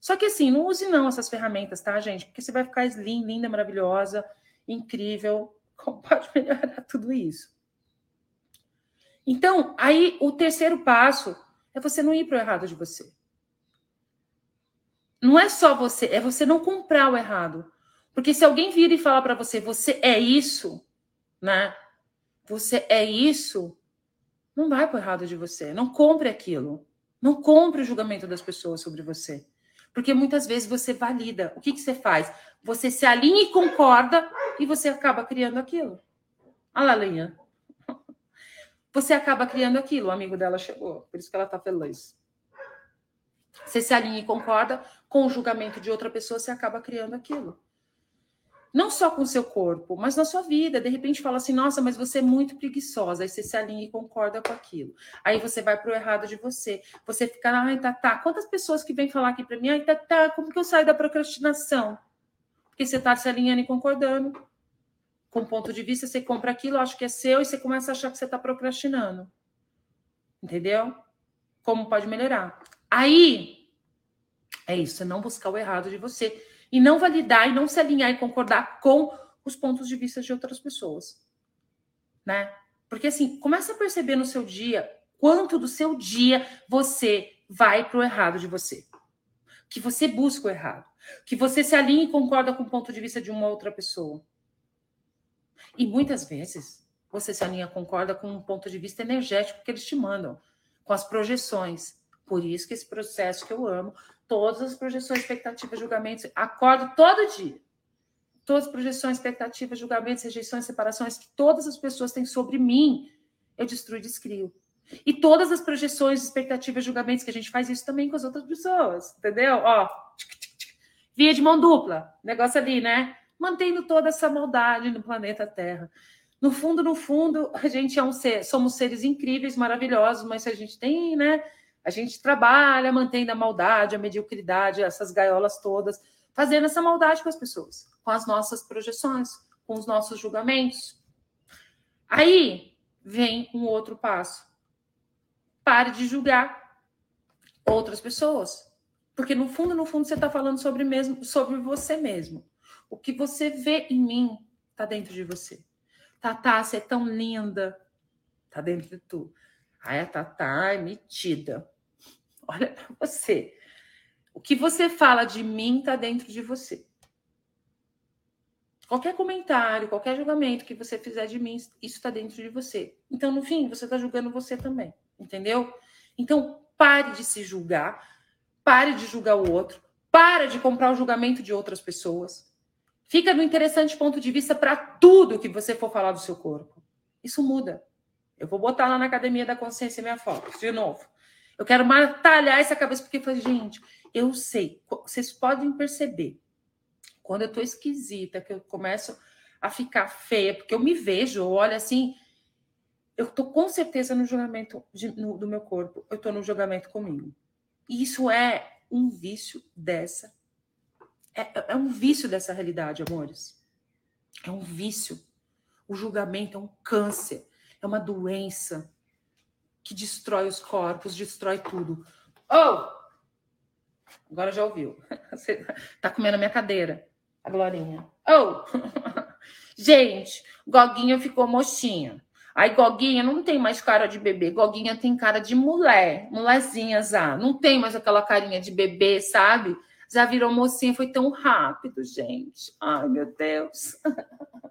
Só que assim, não use não essas ferramentas, tá, gente? Porque você vai ficar slim, linda, maravilhosa, incrível. Como pode melhorar tudo isso? Então, aí o terceiro passo é você não ir para o errado de você não é só você, é você não comprar o errado. Porque se alguém vira e fala para você, você é isso, né? Você é isso, não vai para o errado de você. Não compre aquilo. Não compre o julgamento das pessoas sobre você. Porque muitas vezes você valida. O que, que você faz? Você se alinha e concorda e você acaba criando aquilo. Olha lá, Linha. Você acaba criando aquilo. O amigo dela chegou, por isso que ela está feliz. Você se alinha e concorda com o julgamento de outra pessoa, você acaba criando aquilo. Não só com o seu corpo, mas na sua vida. De repente fala assim: nossa, mas você é muito preguiçosa. Aí você se alinha e concorda com aquilo. Aí você vai para o errado de você. Você fica, ai, tá, tá. Quantas pessoas que vêm falar aqui para mim, ai, tá, tá, como que eu saio da procrastinação? Porque você está se alinhando e concordando. Com ponto de vista, você compra aquilo, acha que é seu, e você começa a achar que você está procrastinando. Entendeu? Como pode melhorar? Aí é isso, é não buscar o errado de você e não validar e não se alinhar e concordar com os pontos de vista de outras pessoas, né? Porque assim, começa a perceber no seu dia quanto do seu dia você vai para o errado de você. Que você busca o errado. Que você se alinha e concorda com o ponto de vista de uma outra pessoa. E muitas vezes você se alinha concorda com um ponto de vista energético que eles te mandam, com as projeções. Por isso que esse processo que eu amo, todas as projeções, expectativas, julgamentos, acordo todo dia. Todas as projeções, expectativas, julgamentos, rejeições, separações que todas as pessoas têm sobre mim, eu destruo e descrio. E todas as projeções, expectativas, julgamentos que a gente faz isso também com as outras pessoas, entendeu? Ó, via de mão dupla, negócio ali, né? Mantendo toda essa maldade no planeta Terra. No fundo, no fundo, a gente é um ser, somos seres incríveis, maravilhosos, mas se a gente tem, né, a gente trabalha mantendo a maldade, a mediocridade, essas gaiolas todas, fazendo essa maldade com as pessoas, com as nossas projeções, com os nossos julgamentos. Aí vem um outro passo. Pare de julgar outras pessoas. Porque no fundo, no fundo, você está falando sobre, mesmo, sobre você mesmo. O que você vê em mim está dentro de você. Tatá, você é tão linda. Está dentro de tu. Ai, a Tatá é metida. Olha para você. O que você fala de mim está dentro de você. Qualquer comentário, qualquer julgamento que você fizer de mim, isso está dentro de você. Então, no fim, você está julgando você também. Entendeu? Então, pare de se julgar Pare de julgar o outro. Para de comprar o julgamento de outras pessoas. Fica no interessante ponto de vista para tudo que você for falar do seu corpo. Isso muda. Eu vou botar lá na Academia da Consciência minha foto, de novo. Eu quero matalhar essa cabeça, porque foi, gente, eu sei, vocês podem perceber, quando eu tô esquisita, que eu começo a ficar feia, porque eu me vejo, eu olho assim, eu tô com certeza no julgamento de, no, do meu corpo, eu tô no julgamento comigo. E isso é um vício dessa. É, é um vício dessa realidade, amores. É um vício. O julgamento é um câncer, é uma doença que destrói os corpos, destrói tudo. Oh! Agora já ouviu. Você tá comendo a minha cadeira, a Glorinha. Oh! Gente, Goguinha ficou mochinha. Aí Goguinha não tem mais cara de bebê, Goguinha tem cara de mulher, mulherzinha já. Não tem mais aquela carinha de bebê, sabe? Já virou mocinha, foi tão rápido, gente. Ai, meu Deus.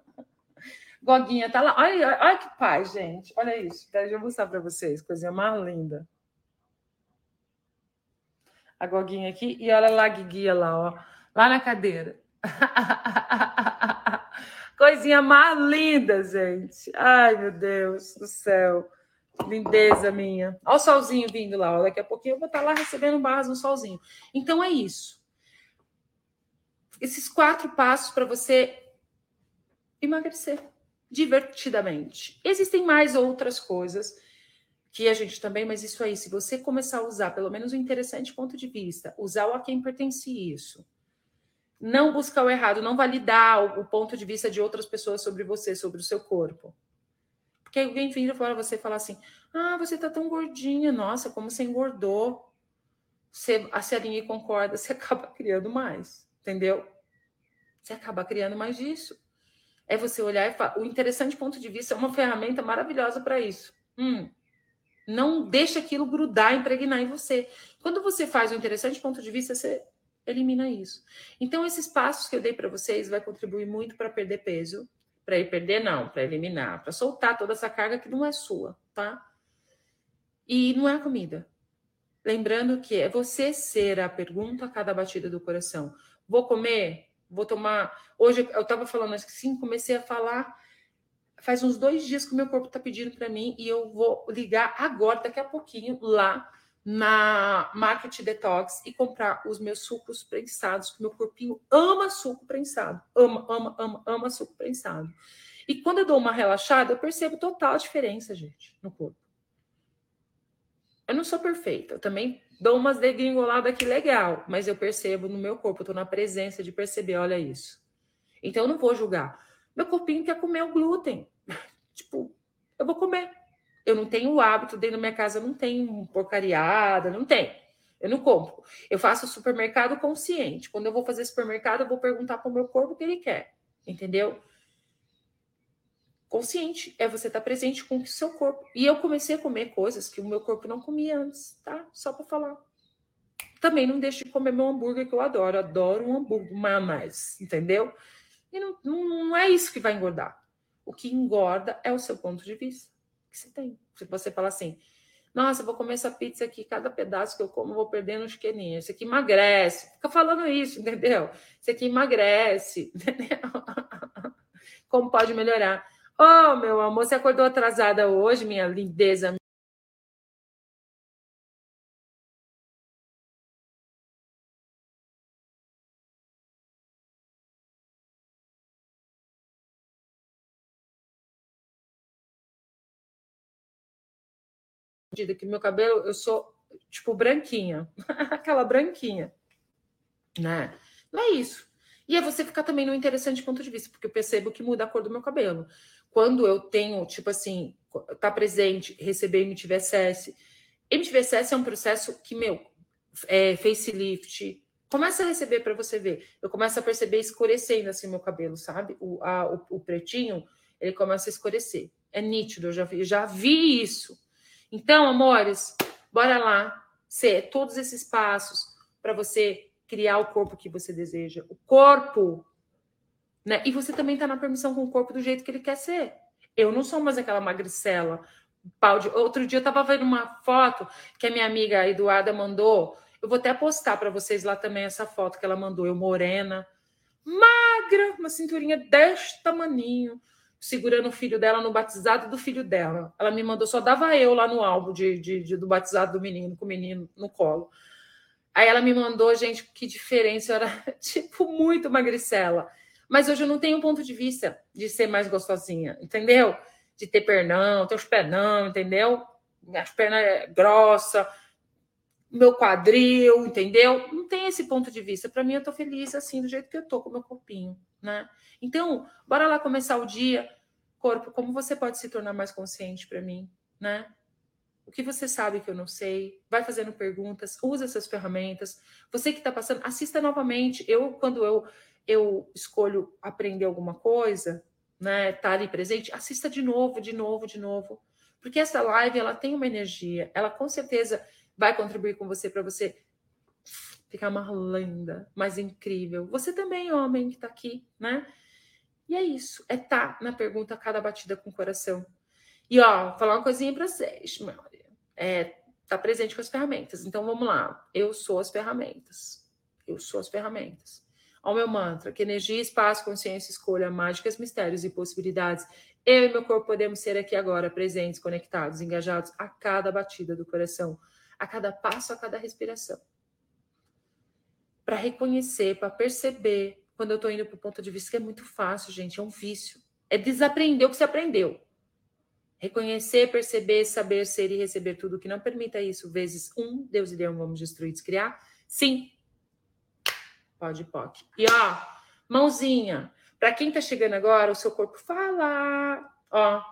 Goguinha tá lá. Olha, olha que paz, gente. Olha isso. Deixa eu mostrar para vocês, coisinha mais linda. A Goguinha aqui e olha lá a lá, ó. Lá na cadeira. Coisinha mais linda, gente. Ai, meu Deus do céu. Lindeza minha. Olha o solzinho vindo lá. Ó. Daqui a pouquinho eu vou estar lá recebendo barras no solzinho. Então é isso. Esses quatro passos para você emagrecer divertidamente. Existem mais outras coisas que a gente também, mas isso aí, se você começar a usar pelo menos um interessante ponto de vista, usar o a quem pertence isso, não buscar o errado, não validar o, ponto de vista de outras pessoas sobre você, sobre o seu corpo. Porque alguém vira fora você e fala assim: ah, você tá tão gordinha, nossa, como você engordou. Você, a Celinha concorda, você acaba criando mais, entendeu? Você acaba criando mais disso. É você olhar e falar. O interessante ponto de vista é uma ferramenta maravilhosa para isso. Hum, não deixa aquilo grudar, impregnar em você. Quando você faz o interessante ponto de vista, você elimina isso. Então, esses passos que eu dei para vocês vai contribuir muito para perder peso. Para ir perder, não, para eliminar, para soltar toda essa carga que não é sua, tá? E não é a comida. Lembrando que é você ser a pergunta a cada batida do coração. Vou comer? Vou tomar. Hoje eu estava falando assim, comecei a falar. Faz uns dois dias que o meu corpo está pedindo para mim e eu vou ligar agora, daqui a pouquinho, lá na Market Detox e comprar os meus sucos prensados, que meu corpinho ama suco prensado. Ama, ama, ama, ama suco prensado. E quando eu dou uma relaxada, eu percebo total diferença, gente, no corpo. Eu não sou perfeita, eu também dou umas degringoladas aqui legal, mas eu percebo no meu corpo, eu tô na presença de perceber, olha isso. Então eu não vou julgar. Meu corpinho quer comer o glúten. tipo, eu vou comer. Eu não tenho o hábito, dentro da minha casa não tem porcariada, não tem. Eu não compro. Eu faço supermercado consciente. Quando eu vou fazer supermercado, eu vou perguntar para o meu corpo o que ele quer. Entendeu? Consciente é você estar tá presente com o seu corpo. E eu comecei a comer coisas que o meu corpo não comia antes, tá? Só para falar. Também não deixe de comer meu hambúrguer, que eu adoro. Adoro um hambúrguer mais, entendeu? E não, não, é isso que vai engordar. O que engorda é o seu ponto de vista que você tem. Se você fala assim, nossa, vou comer essa pizza aqui, cada pedaço que eu como, vou perdendo uns quilinhos. Isso aqui emagrece. Fica falando isso, entendeu? Isso aqui emagrece, entendeu? Como pode melhorar? Oh, meu amor, você acordou atrasada hoje, minha lindeza, que meu cabelo, eu sou tipo branquinha, aquela branquinha, né? Não é isso. E é você ficar também no interessante ponto de vista, porque eu percebo que muda a cor do meu cabelo. Quando eu tenho, tipo assim, tá presente, receber MTVSS. MTVSS é um processo que, meu, é, facelift, começa a receber para você ver. Eu começo a perceber escurecendo assim meu cabelo, sabe? O, a, o, o, pretinho, ele começa a escurecer. É nítido, eu já vi, já vi isso. Então, amores, bora lá ser todos esses passos para você criar o corpo que você deseja. O corpo, né? E você também está na permissão com o corpo do jeito que ele quer ser. Eu não sou mais aquela magricela. Pau de... Outro dia eu estava vendo uma foto que a minha amiga Eduarda mandou eu vou até postar para vocês lá também essa foto que ela mandou. Eu morena, magra, uma cinturinha deste tamaninho, segurando o filho dela no batizado do filho dela. Ela me mandou, só dava eu lá no álbum de, de, de do batizado do menino, com o menino no colo. Aí ela me mandou, gente, que diferença, eu era tipo muito magricela. Mas hoje eu não tenho ponto de vista de ser mais gostosinha, entendeu? De ter pernão, ter os pernão, entendeu? As pernas é grossa, meu quadril, entendeu? Não tem esse ponto de vista. Para mim, eu tô feliz assim, do jeito que eu tô, com meu corpinho, né? Então, bora lá começar o dia. Corpo, como você pode se tornar mais consciente para mim, né? O que você sabe que eu não sei? Vai fazendo perguntas, usa essas ferramentas. Você que está passando, assista novamente. Eu, quando eu, eu escolho aprender alguma coisa, né? Tá ali presente, assista de novo, de novo, de novo. Porque essa live, ela tem uma energia. Ela, com certeza vai contribuir com você para você ficar mais linda, mais incrível. Você também, homem, que está aqui, né? E é isso, é tá na pergunta cada batida com o coração. E ó, falar uma coisinha para vocês, Maria. É, tá presente com as ferramentas. Então vamos lá. Eu sou as ferramentas. Eu sou as ferramentas. Ao meu mantra, que energia, espaço, consciência, escolha, mágicas, mistérios e possibilidades. Eu e meu corpo podemos ser aqui agora, presentes, conectados, engajados a cada batida do coração a cada passo, a cada respiração. Para reconhecer, para perceber, quando eu estou indo para o ponto de vista que é muito fácil, gente, é um vício. É desaprender o que você aprendeu. Reconhecer, perceber, saber, ser e receber tudo que não permita isso, vezes um, Deus e Deus vamos destruir, descriar. Sim. Pode, pode. E ó, mãozinha. Para quem está chegando agora, o seu corpo fala. Ó,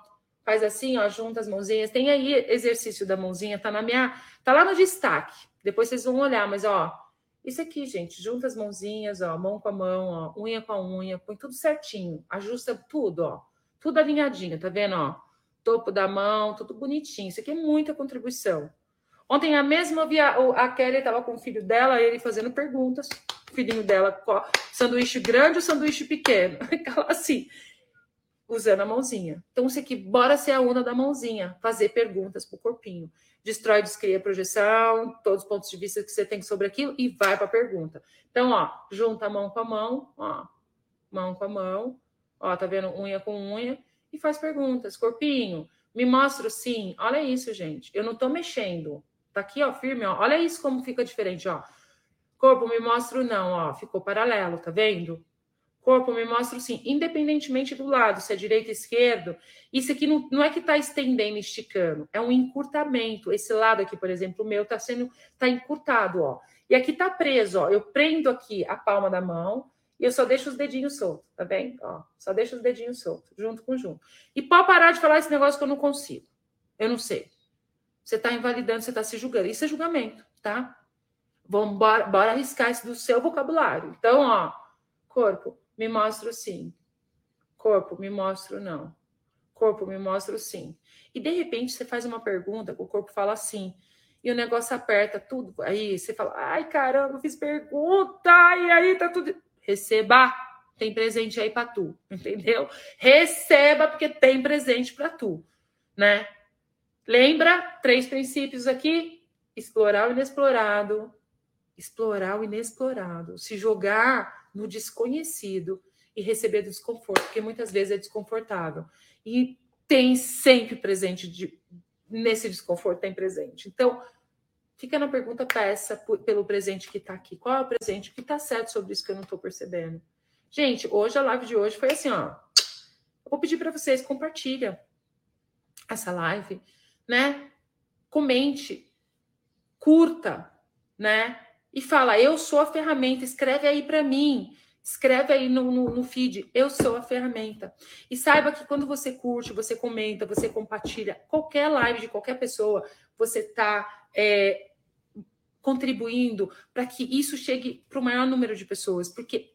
faz assim, ó, junta as mãozinhas. Tem aí exercício da mãozinha, tá na minha, tá lá no destaque. Depois vocês vão olhar, mas ó, isso aqui, gente, junta as mãozinhas, ó, mão com a mão, ó, unha com a unha, põe tudo certinho, ajusta tudo, ó, tudo alinhadinho, tá vendo, ó? Topo da mão, tudo bonitinho. Isso aqui é muita contribuição. Ontem a mesma via, a Kelly estava com o filho dela, ele fazendo perguntas. O filhinho dela, sanduíche grande ou sanduíche pequeno? assim, usando a mãozinha. Então, isso aqui, bora ser a onda da mãozinha, fazer perguntas para o corpinho. Destrói, descria projeção, todos os pontos de vista que você tem sobre aquilo e vai para a pergunta. Então, ó, junta a mão com a mão, ó, mão com a mão, ó, tá vendo? Unha com unha e faz perguntas. Corpinho, me mostra sim. Olha isso, gente. Eu não tô mexendo. Tá aqui, ó, firme, ó. Olha isso como fica diferente, ó. Corpo, me mostra não, ó. Ficou paralelo, tá vendo? corpo me mostra assim, independentemente do lado, se é direito ou esquerdo, isso aqui não, não é que está estendendo, esticando, é um encurtamento. Esse lado aqui, por exemplo, o meu está sendo, está encurtado, ó. E aqui está preso, ó. Eu prendo aqui a palma da mão e eu só deixo os dedinhos soltos, tá bem? Ó, só deixo os dedinhos soltos, junto com junto. E pode parar de falar esse negócio que eu não consigo. Eu não sei. Você está invalidando, você está se julgando. Isso é julgamento, tá? Vamos bora, bora arriscar isso do seu vocabulário. Então, ó, corpo, me mostro sim. Corpo, me mostro não. Corpo, me mostro sim. E de repente você faz uma pergunta, o corpo fala sim. E o negócio aperta tudo. Aí você fala: ai caramba, fiz pergunta, e aí tá tudo. Receba, tem presente aí para tu, entendeu? Receba, porque tem presente para tu, né? Lembra? Três princípios aqui: explorar o inexplorado, explorar o inexplorado, se jogar no desconhecido e receber desconforto, porque muitas vezes é desconfortável. E tem sempre presente de, nesse desconforto, tem presente. Então, fica na pergunta, peça pelo presente que está aqui. Qual é o presente? O que está certo sobre isso que eu não estou percebendo? Gente, hoje a live de hoje foi assim, ó. Vou pedir para vocês, compartilha essa live, né? Comente, curta, né? e fala: Eu sou a ferramenta, escreve aí para mim. Escreve aí no, no, no, feed, eu sou a ferramenta. E saiba que quando você curte, você comenta, você compartilha qualquer live de qualquer pessoa, você está é, contribuindo para que isso chegue para o maior número de pessoas. Porque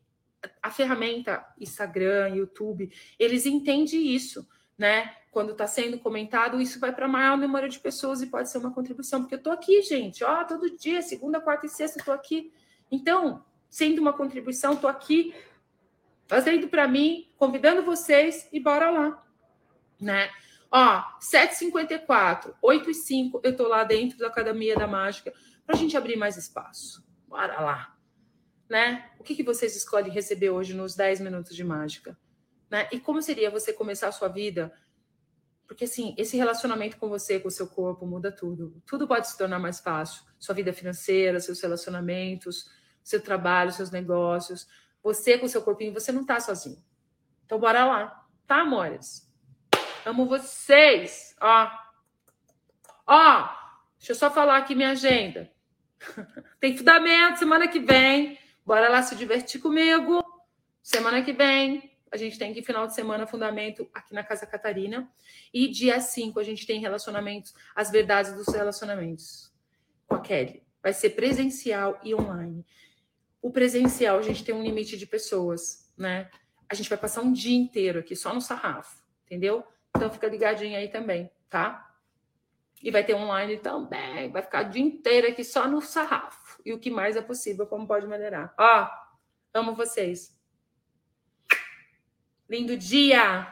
a ferramenta Instagram, YouTube, eles entendem isso, né? Quando está sendo comentado, isso vai para maior número de pessoas e pode ser uma contribuição. Porque eu estou aqui, gente, ó, todo dia, segunda, quarta e sexta, estou aqui. Então, sendo uma contribuição, estou aqui fazendo para mim, convidando vocês e bora lá, né? Ó, 7h54, 8 e 5 eu estou lá dentro da Academia da Mágica para a gente abrir mais espaço. Bora lá, né? O que, que vocês escolhem receber hoje nos 10 minutos de mágica? Né? E como seria você começar a sua vida? Porque, assim, esse relacionamento com você, com o seu corpo, muda tudo. Tudo pode se tornar mais fácil. Sua vida financeira, seus relacionamentos, seu trabalho, seus negócios. Você com seu corpinho, você não tá sozinho. Então bora lá, tá, amores? Amo vocês. Ó. Ó, deixa eu só falar aqui minha agenda. Tem fundamento semana que vem. Bora lá se divertir comigo. Semana que vem, a gente tem que final de semana fundamento aqui na Casa Catarina. E dia 5 a gente tem relacionamentos, as verdades dos relacionamentos com a Kelly. Vai ser presencial e online. O presencial, a gente tem um limite de pessoas, né? A gente vai passar um dia inteiro aqui só no sarrafo, entendeu? Então fica ligadinho aí também, tá? E vai ter online também, vai ficar o dia inteiro aqui só no sarrafo. E o que mais é possível, como pode melhorar. Ó, amo vocês. Lindo dia!